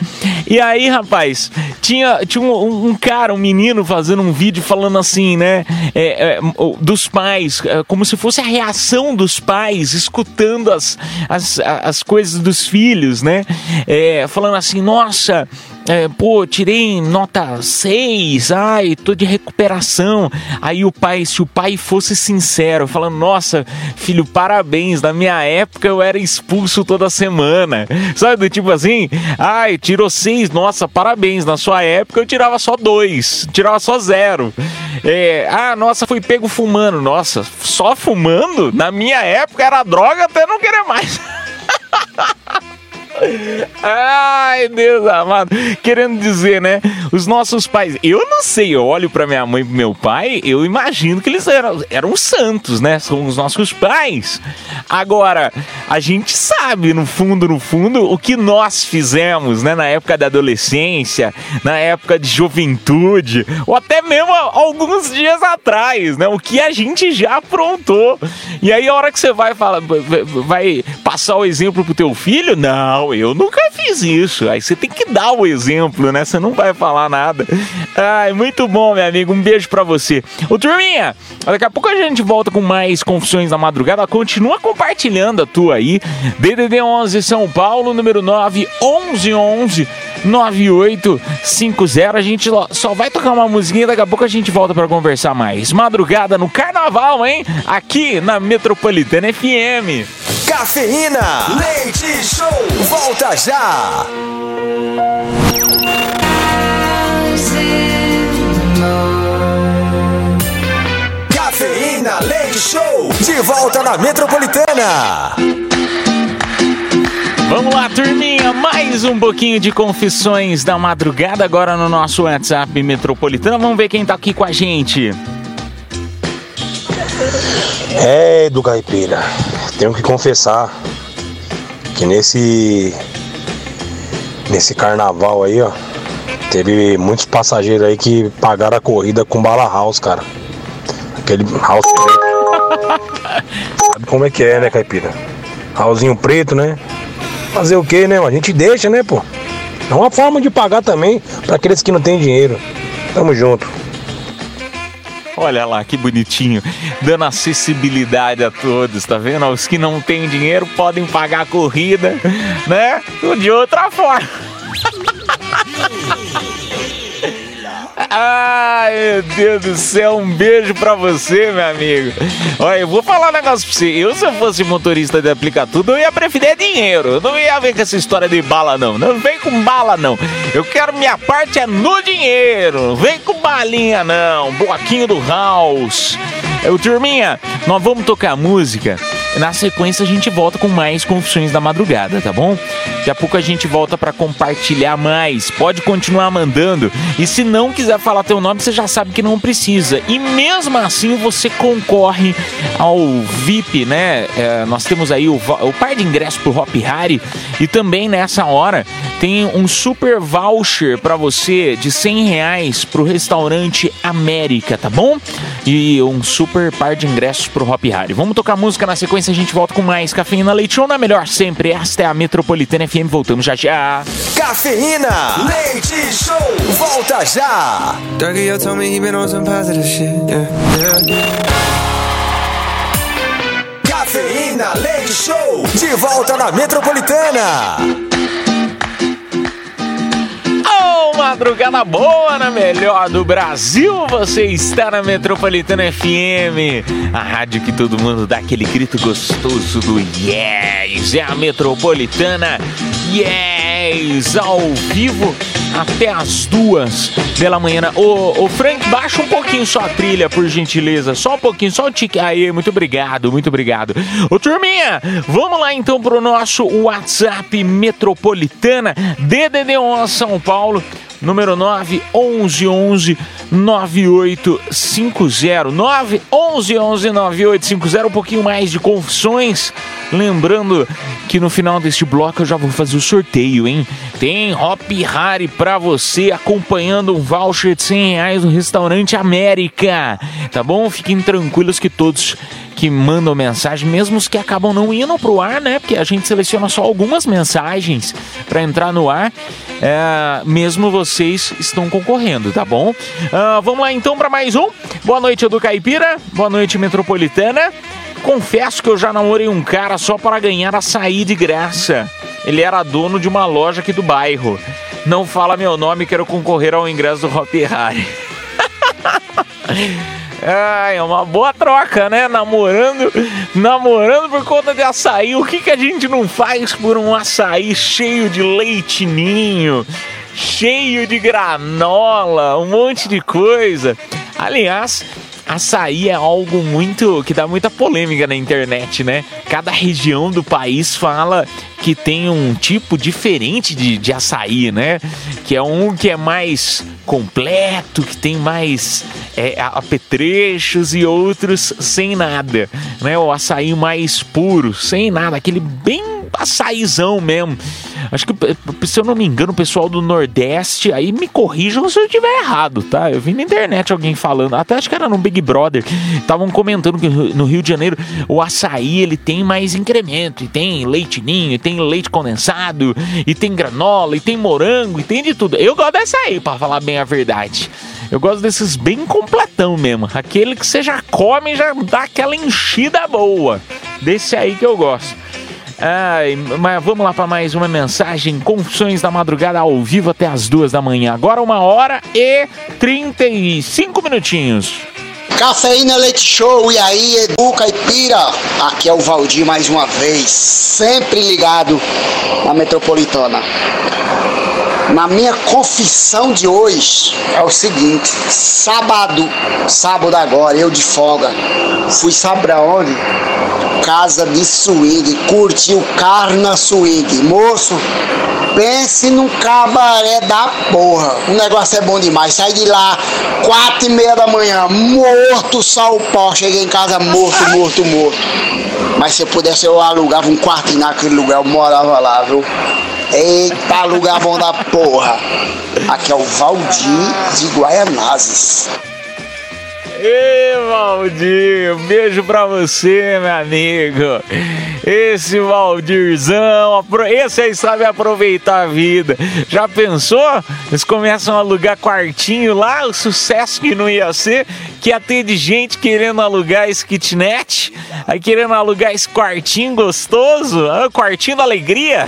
E aí, rapaz, tinha, tinha um, um cara, um menino fazendo um vídeo falando assim, né? É, é, dos pais, é, como se fosse a reação dos pais escutando as, as, as coisas dos filhos, né? É, falando assim, nossa é, pô, tirei nota 6, ai, tô de recuperação. Aí o pai, se o pai fosse sincero, falando, nossa, filho, parabéns, na minha época eu era expulso toda semana. Sabe, do tipo assim, ai, tirou 6, nossa, parabéns, na sua época eu tirava só 2, tirava só 0. É, ah, nossa, fui pego fumando, nossa, só fumando? Na minha época era droga até não querer mais. Ai, Deus amado. Querendo dizer, né? Os nossos pais. Eu não sei, eu olho para minha mãe e meu pai, eu imagino que eles eram, eram santos, né? São os nossos pais. Agora, a gente sabe, no fundo, no fundo, o que nós fizemos, né? Na época da adolescência, na época de juventude, ou até mesmo alguns dias atrás, né? O que a gente já aprontou. E aí, a hora que você vai falar, vai passar o exemplo pro teu filho, não não, eu nunca fiz isso. Aí você tem que dar o exemplo, né? Você não vai falar nada. Ai, muito bom, meu amigo. Um beijo para você. Ô, turminha, daqui a pouco a gente volta com mais confissões da madrugada. Continua compartilhando a tua aí. DDD 11 São Paulo, número 9 11 11 9850. A gente só vai tocar uma musiquinha, daqui a pouco a gente volta para conversar mais. Madrugada no carnaval, hein? Aqui na Metropolitana FM. Cafeína, leite show, volta já. Cafeína, leite show, de volta na Metropolitana. Vamos lá, turminha, mais um pouquinho de confissões da madrugada agora no nosso WhatsApp Metropolitana. Vamos ver quem tá aqui com a gente. É, do Caipira, tenho que confessar que nesse nesse carnaval aí, ó, teve muitos passageiros aí que pagaram a corrida com bala house, cara. Aquele house preto. Sabe como é que é, né, Caipira? Housinho preto, né? Fazer o que, né? A gente deixa, né, pô? É uma forma de pagar também para aqueles que não têm dinheiro. Tamo junto. Olha lá que bonitinho, dando acessibilidade a todos, tá vendo? Os que não têm dinheiro podem pagar a corrida, né? De outra forma. Ai, meu Deus do céu, um beijo pra você, meu amigo. Olha, eu vou falar um negócio pra você. Eu, se eu fosse motorista de aplicar tudo, eu ia preferir dinheiro. Eu não ia ver com essa história de bala, não. Não vem com bala, não. Eu quero minha parte é no dinheiro. Vem com balinha, não. Bloquinho do House. Eu, turminha, nós vamos tocar música. Na sequência a gente volta com mais confissões da madrugada, tá bom? Daqui a pouco a gente volta para compartilhar mais. Pode continuar mandando. E se não quiser falar teu nome, você já sabe que não precisa. E mesmo assim você concorre ao VIP, né? É, nós temos aí o, o par de ingressos pro Hop Harry e também nessa hora tem um super voucher para você de 100 reais pro restaurante América, tá bom? E um super par de ingressos pro Hop Harry. Vamos tocar música na sequência sequência a gente volta com mais Cafeína Leite Show na melhor sempre. Esta é a Metropolitana FM. Voltamos já já. Cafeína Leite Show. Volta já. told me he been on some positive shit. Yeah, yeah. Cafeína Leite Show. De volta na Metropolitana. Madrugada boa na melhor do Brasil. Você está na Metropolitana FM, a rádio que todo mundo dá aquele grito gostoso do yes. É a Metropolitana Yes ao vivo até as duas pela manhã. Ô, ô Frank, baixa um pouquinho só a trilha, por gentileza. Só um pouquinho, só o tique. Aí, muito obrigado, muito obrigado. Ô, turminha, vamos lá então pro nosso WhatsApp Metropolitana DDD1 São Paulo número 9 11 11 9850 9 11 11 9850 um pouquinho mais de confissões. Lembrando que no final deste bloco eu já vou fazer o sorteio hein? Tem Hop Harry para você acompanhando um voucher de 100 reais no restaurante América. Tá bom? Fiquem tranquilos que todos que mandam mensagem, mesmo os que acabam não indo pro ar, né? Porque a gente seleciona só algumas mensagens para entrar no ar. É, mesmo vocês estão concorrendo, tá bom? Uh, vamos lá então para mais um. Boa noite, Edu Caipira. Boa noite, Metropolitana. Confesso que eu já namorei um cara só para ganhar açaí de graça. Ele era dono de uma loja aqui do bairro. Não fala meu nome, quero concorrer ao ingresso do Hop Harry. É uma boa troca, né? Namorando, namorando por conta de açaí. O que, que a gente não faz por um açaí cheio de leite ninho, cheio de granola, um monte de coisa? Aliás, açaí é algo muito que dá muita polêmica na internet, né? Cada região do país fala que tem um tipo diferente de, de açaí, né? Que é um que é mais completo, que tem mais é, apetrechos e outros sem nada, né? O açaí mais puro, sem nada, aquele bem açaizão mesmo. Acho que, se eu não me engano, o pessoal do Nordeste, aí me corrijam se eu estiver errado, tá? Eu vi na internet alguém falando, até acho que era no Big Brother, estavam comentando que no Rio de Janeiro o açaí ele tem mais incremento, e tem leite ninho, e tem leite condensado, e tem granola, e tem morango, e tem de tudo. Eu gosto dessa aí, para falar bem a verdade. Eu gosto desses bem completão mesmo. Aquele que você já come e já dá aquela enchida boa. Desse aí que eu gosto. Ai, mas vamos lá para mais uma mensagem. Confissões da madrugada ao vivo até as duas da manhã. Agora uma hora e 35 minutinhos. Cafeína Leite Show, e aí, Edu Caipira? Aqui é o Valdir mais uma vez, sempre ligado na Metropolitana. Na minha confissão de hoje é o seguinte: sábado, sábado agora, eu de folga, fui sabe pra onde? Casa de swing, curti o Carna Swing. Moço, pense num cabaré da porra. O negócio é bom demais. Saí de lá, quatro e meia da manhã, morto, só o pó. Cheguei em casa morto, morto, morto. Mas se eu pudesse, eu alugava um quartinho naquele lugar, eu morava lá, viu? Eita, lugar bom da porra. Aqui é o Valdir de Guaianazes. Ê, Valdir, um beijo pra você, meu amigo. Esse Valdirzão, esse aí sabe aproveitar a vida. Já pensou? Eles começam a alugar quartinho lá, o sucesso que não ia ser, que ia ter de gente querendo alugar esse kitnet, aí querendo alugar esse quartinho gostoso, ah, quartinho da alegria.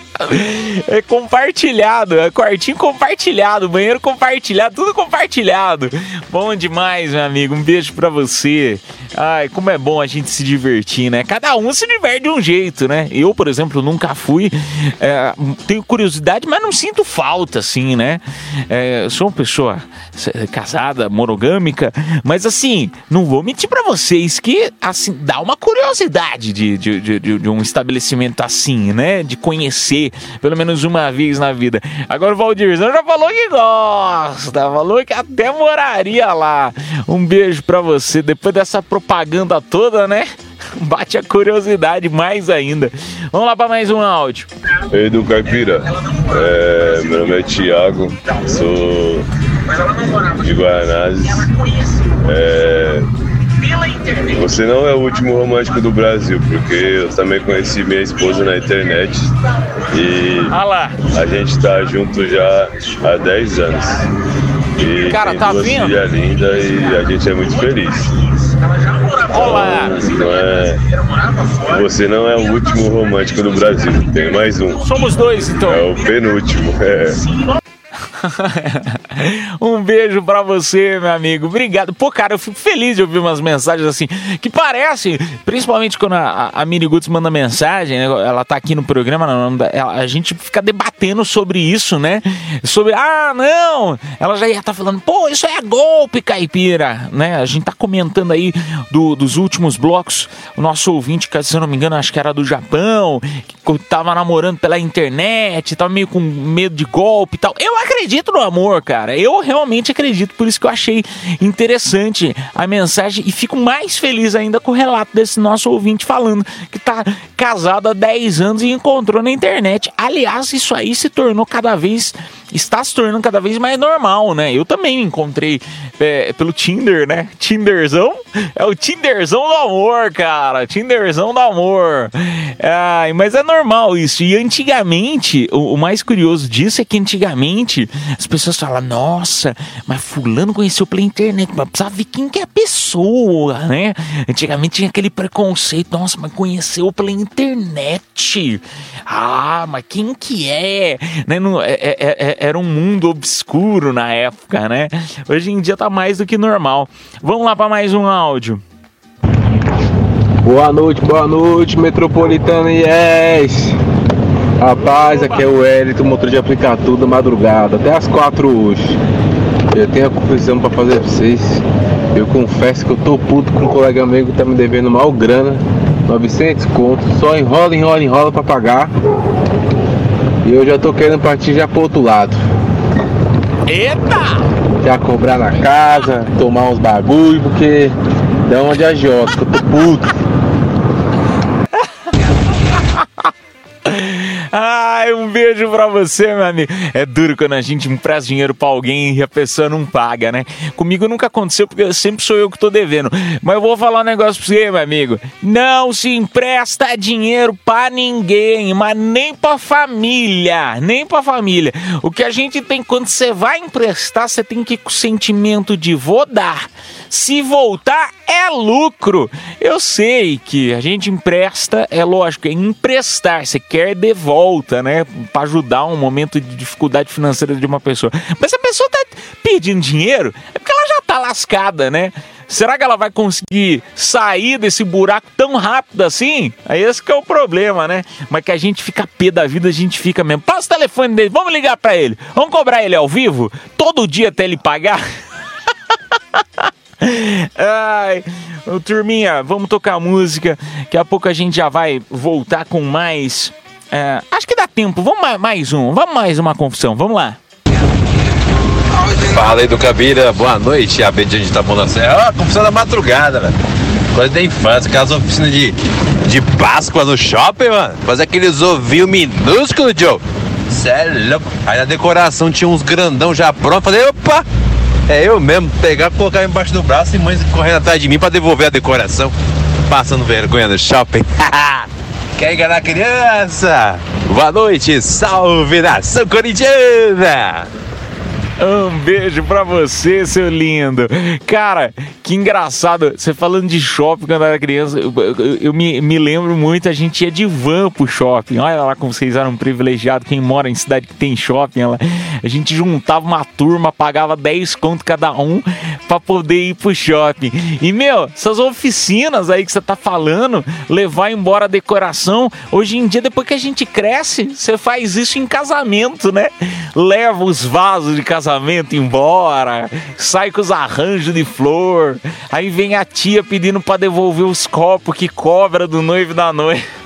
É compartilhado, é quartinho compartilhado, banheiro compartilhado, tudo compartilhado. Bom demais, meu amigo. Um beijo pra você. Ai, como é bom a gente se divertir, né? Cada um se diverte de um jeito, né? Eu, por exemplo, nunca fui. É, tenho curiosidade, mas não sinto falta, assim, né? É, sou uma pessoa casada, monogâmica, mas assim, não vou mentir para vocês que, assim, dá uma curiosidade de, de, de, de um estabelecimento assim, né? De conhecer pelo menos uma vez na vida. Agora o Valdirzão já falou que gosta, falou que até moraria lá. Um beijo para você. Depois dessa propaganda toda, né? Bate a curiosidade mais ainda. Vamos lá para mais um áudio. Ei, do Caipira. É, meu nome é Thiago, sou de Guaranazes. É, você não é o último romântico do Brasil, porque eu também conheci minha esposa na internet e a gente tá junto já há 10 anos. E Cara, tá vindo? filhas lindas e a gente é muito feliz. Olá! Não é, você não é o último romântico do Brasil, tem mais um. Somos dois, então. É o penúltimo. É. um beijo pra você, meu amigo. Obrigado. Pô, cara, eu fico feliz de ouvir umas mensagens assim, que parecem, principalmente quando a, a Miri Guts manda mensagem, né? ela tá aqui no programa, a gente fica debatendo sobre isso, né? Sobre, ah, não, ela já ia estar tá falando, pô, isso é golpe, caipira, né? A gente tá comentando aí do, dos últimos blocos, o nosso ouvinte, que se eu não me engano, acho que era do Japão, que tava namorando pela internet, tava meio com medo de golpe e tal. Eu acredito no amor, cara. Eu realmente acredito, por isso que eu achei interessante a mensagem e fico mais feliz ainda com o relato desse nosso ouvinte falando que tá casado há 10 anos e encontrou na internet. Aliás, isso aí se tornou cada vez está se tornando cada vez mais normal, né? Eu também encontrei é, pelo Tinder, né? Tinderzão é o Tinderzão do amor, cara. Tinderzão do amor. Ai, mas é normal isso. E antigamente, o, o, mais curioso disso é que antigamente as pessoas falam, nossa, mas fulano conheceu pela internet, mas precisava ver quem que é a pessoa, né? Antigamente tinha aquele preconceito, nossa, mas conheceu pela internet. Ah, mas quem que é? Né? Não, é, é, é era um mundo obscuro na época, né? Hoje em dia tá mais do que normal. Vamos lá para mais um áudio. Boa noite, boa noite, Metropolitana Yes! Rapaz, aqui é o Hélito, motor de aplicar tudo madrugada, até as 4 hoje. Eu tenho a confissão para fazer pra vocês. Eu confesso que eu tô puto com um colega amigo que tá me devendo mal grana, 900 contos, só enrola, enrola, enrola para pagar. E eu já tô querendo partir já pro outro lado. Eita! Já cobrar na casa, tomar uns bagulho, porque dá uma de agiota, eu tô puto. Ai, um beijo pra você, meu amigo. É duro quando a gente empresta dinheiro pra alguém e a pessoa não paga, né? Comigo nunca aconteceu porque sempre sou eu que tô devendo. Mas eu vou falar um negócio pra você, meu amigo. Não se empresta dinheiro pra ninguém, mas nem pra família. Nem pra família. O que a gente tem quando você vai emprestar, você tem que ir com o sentimento de vou dar. Se voltar, é lucro. Eu sei que a gente empresta, é lógico, é emprestar. Você quer de volta, né? Para ajudar um momento de dificuldade financeira de uma pessoa. Mas se a pessoa tá pedindo dinheiro, é porque ela já tá lascada, né? Será que ela vai conseguir sair desse buraco tão rápido assim? Esse que é o problema, né? Mas que a gente fica pé da vida, a gente fica mesmo. Passa o telefone dele, vamos ligar para ele. Vamos cobrar ele ao vivo? Todo dia até ele pagar? Ai, turminha, vamos tocar música. Daqui a pouco a gente já vai voltar com mais. É, acho que dá tempo. Vamos mais um. Vamos mais uma confusão. Vamos lá. Fala aí do Cabira, boa noite. A Bediane de Taboão da Serra. Ah, confusão da madrugada, velho. Coisa da infância, aquelas oficinas de, de Páscoa no shopping, mano. Fazer aqueles ovinhos minúsculos, Joe. Sério, louco. Aí na decoração tinha uns grandão já pronto. Falei, opa, é eu mesmo pegar, colocar embaixo do braço e mãe correndo atrás de mim para devolver a decoração. Passando vergonha no shopping. Quer enganar a criança? Boa noite, salve nação corintiana! Um beijo pra você, seu lindo. Cara, que engraçado. Você falando de shopping quando era criança, eu, eu, eu me, me, lembro muito, a gente ia de van pro shopping. Olha lá como vocês eram privilegiados. Quem mora em cidade que tem shopping, ela, a gente juntava uma turma, pagava 10 conto cada um pra poder ir pro shopping. E, meu, essas oficinas aí que você tá falando, levar embora a decoração, hoje em dia, depois que a gente cresce, você faz isso em casamento, né? Leva os vasos de casamento embora, sai com os arranjos de flor, aí vem a tia pedindo para devolver os copos que cobra do noivo da noiva.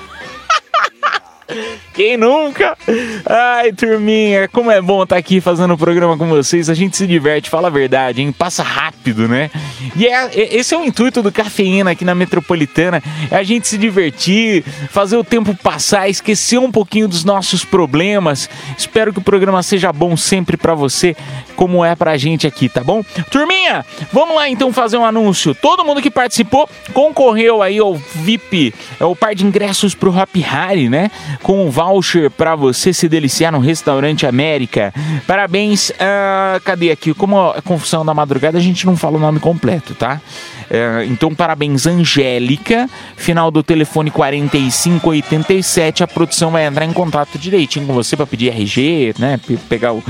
Quem nunca? Ai, turminha, como é bom estar tá aqui fazendo o programa com vocês. A gente se diverte, fala a verdade, hein? Passa rápido, né? E é, é, esse é o intuito do Cafeína aqui na Metropolitana: é a gente se divertir, fazer o tempo passar, esquecer um pouquinho dos nossos problemas. Espero que o programa seja bom sempre para você, como é pra gente aqui, tá bom? Turminha, vamos lá então fazer um anúncio. Todo mundo que participou concorreu aí ao VIP, é o par de ingressos pro Hop Harry, né? Com o voucher para você se deliciar no Restaurante América. Parabéns. Uh, cadê aqui? Como a confusão da madrugada, a gente não fala o nome completo, tá? É, então, parabéns, Angélica. Final do telefone 4587. A produção vai entrar em contato direitinho com você para pedir RG, né? Pegar o,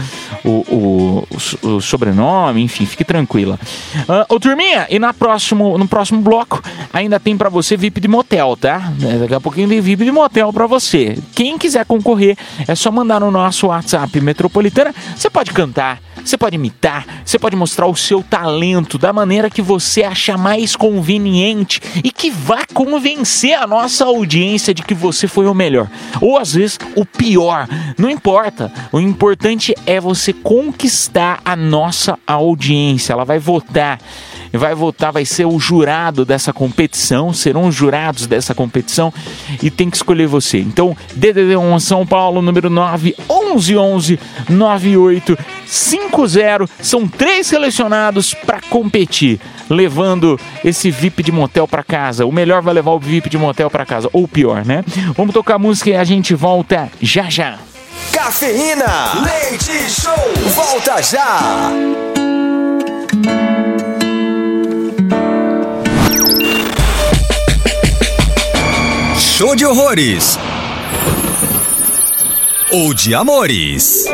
o, o, o, sobrenome, enfim, fique tranquila. Uh, ô, turminha, e na próximo, no próximo bloco ainda tem para você VIP de motel, tá? É, daqui a pouquinho tem VIP de motel para você. Quem quiser concorrer, é só mandar no nosso WhatsApp Metropolitana. Você pode cantar você pode imitar, você pode mostrar o seu talento da maneira que você achar mais conveniente e que vá convencer a nossa audiência de que você foi o melhor. Ou às vezes o pior. Não importa. O importante é você conquistar a nossa audiência. Ela vai votar vai votar, vai ser o jurado dessa competição, serão os jurados dessa competição e tem que escolher você. Então, DDD1 São Paulo, número 9, 1111 9850, são três selecionados para competir. levando esse VIP de motel para casa. O melhor vai levar o VIP de motel para casa, ou pior, né? Vamos tocar música e a gente volta já já. Cafeína, leite show, volta já. Show de horrores. Ou de amores.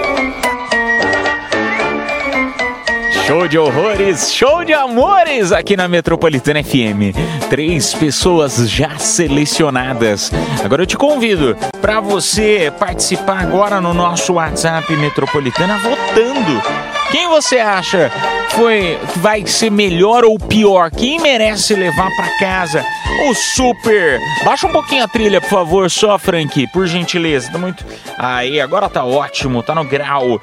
Show de horrores, show de amores aqui na Metropolitana FM. Três pessoas já selecionadas. Agora eu te convido para você participar agora no nosso WhatsApp Metropolitana votando. Quem você acha foi vai ser melhor ou pior? Quem merece levar para casa o super? Baixa um pouquinho a trilha, por favor, só Frank, por gentileza. Tá muito Aí, agora tá ótimo, tá no grau.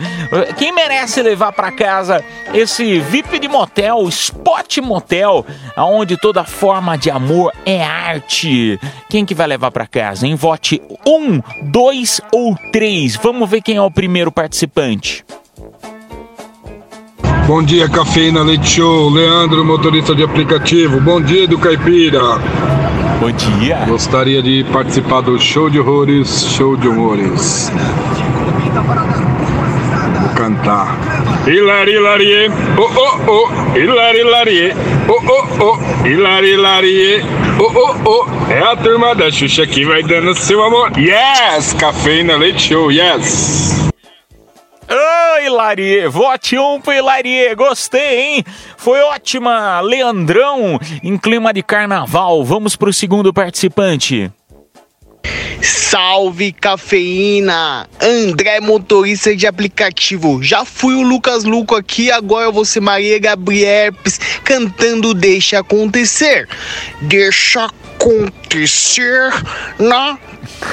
Quem merece levar para casa esse VIP de motel, Spot Motel, aonde toda forma de amor é arte? Quem que vai levar para casa? Em vote um, dois ou três. Vamos ver quem é o primeiro participante. Bom dia, Cafeína Leite Show. Leandro, motorista de aplicativo. Bom dia, do Caipira. Bom dia. Gostaria de participar do Show de Horrores, Show de Humores. Vou cantar. Hilari, hilarie, oh, oh, oh, hilari, hilarie, oh, oh, oh, hilari, hilarie, oh, oh, oh. É a turma da Xuxa que vai dando seu amor. Yes! Cafeína Leite Show, yes! Oi, Hilarie! Vote um pro Hilarie! Gostei, hein? Foi ótima! Leandrão, em clima de carnaval. Vamos pro segundo participante. Salve cafeína! André, motorista de aplicativo. Já fui o Lucas Luco aqui, agora eu vou ser Maria Gabriel cantando Deixa Acontecer. Deixa acontecer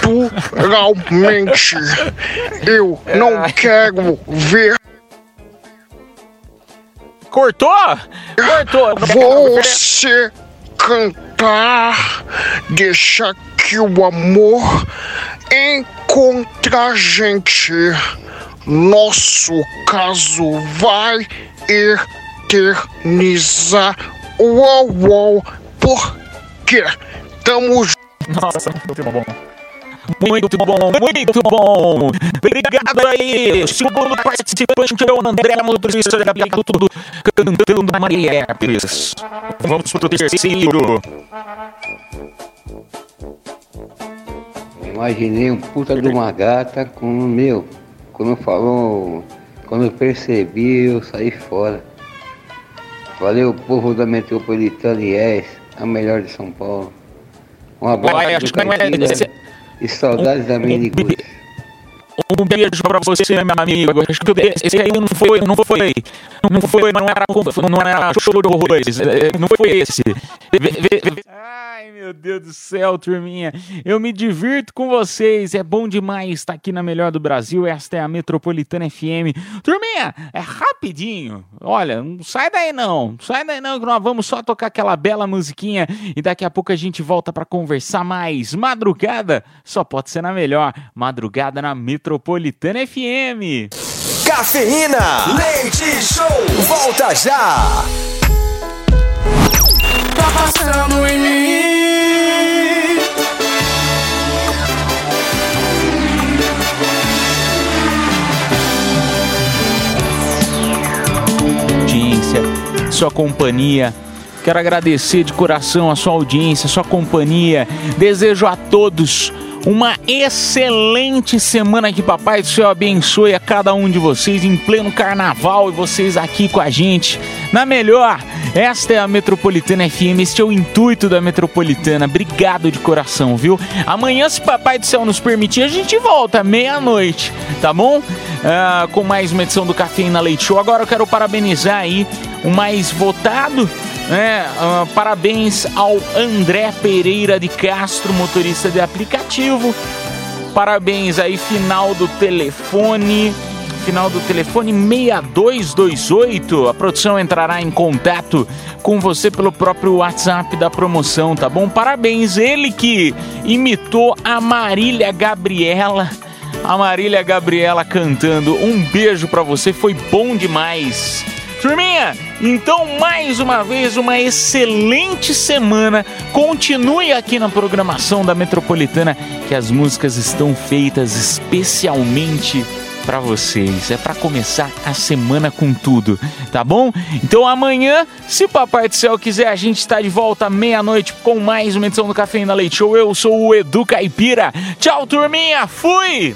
naturalmente. Eu não quero ver. Cortou? Cortou! Você cantar, deixa que o amor encontre a gente. Nosso caso vai eternizar. Uou, uou, porque tamo Nossa, muito bom. Muito bom, muito bom. Obrigado aí. Segundo participante é o André Motorista de Abiaco, tudo cantando Maria Herpes. Vamos pro terceiro. Imaginei um puta de uma gata com o meu. Quando falou, quando eu percebi, eu saí fora. Valeu, povo da Metropolitana IES, a melhor de São Paulo. Um abraço acho do esse- e saudades da Miniguts. Um beijo pra você, meu amigo. Esse aí não foi, não foi, não foi, não era, não era show de horrores. É, Não foi esse. Ai, meu Deus do céu, turminha. Eu me divirto com vocês. É bom demais estar aqui na melhor do Brasil. Esta é a Metropolitana FM. Turminha, é rapidinho. Olha, não sai daí não. Não sai daí não, que nós vamos só tocar aquela bela musiquinha e daqui a pouco a gente volta pra conversar mais. Madrugada só pode ser na melhor. Madrugada na Metropolitana FM. Cafeína, leite show, volta já. Tá passando em mim. audiência, sua companhia. Quero agradecer de coração a sua audiência, a sua companhia. Desejo a todos uma excelente semana que Papai do Céu abençoe a cada um de vocês em pleno carnaval e vocês aqui com a gente. Na melhor, esta é a Metropolitana FM, este é o intuito da Metropolitana. Obrigado de coração, viu? Amanhã, se Papai do Céu nos permitir, a gente volta meia-noite, tá bom? Ah, com mais uma edição do Cafeína Leite Show. Agora eu quero parabenizar aí o mais votado, Ah, parabéns ao André Pereira de Castro, motorista de aplicativo. Parabéns aí, final do telefone. Final do telefone 6228. A produção entrará em contato com você pelo próprio WhatsApp da promoção, tá bom? Parabéns, ele que imitou a Marília Gabriela. A Marília Gabriela cantando. Um beijo pra você, foi bom demais. Turminha, então mais uma vez uma excelente semana. Continue aqui na programação da Metropolitana que as músicas estão feitas especialmente para vocês. É para começar a semana com tudo, tá bom? Então amanhã, se Papai do Céu quiser, a gente está de volta meia-noite com mais uma edição do Café na Leite Show. Eu sou o Edu Caipira. Tchau, turminha. Fui.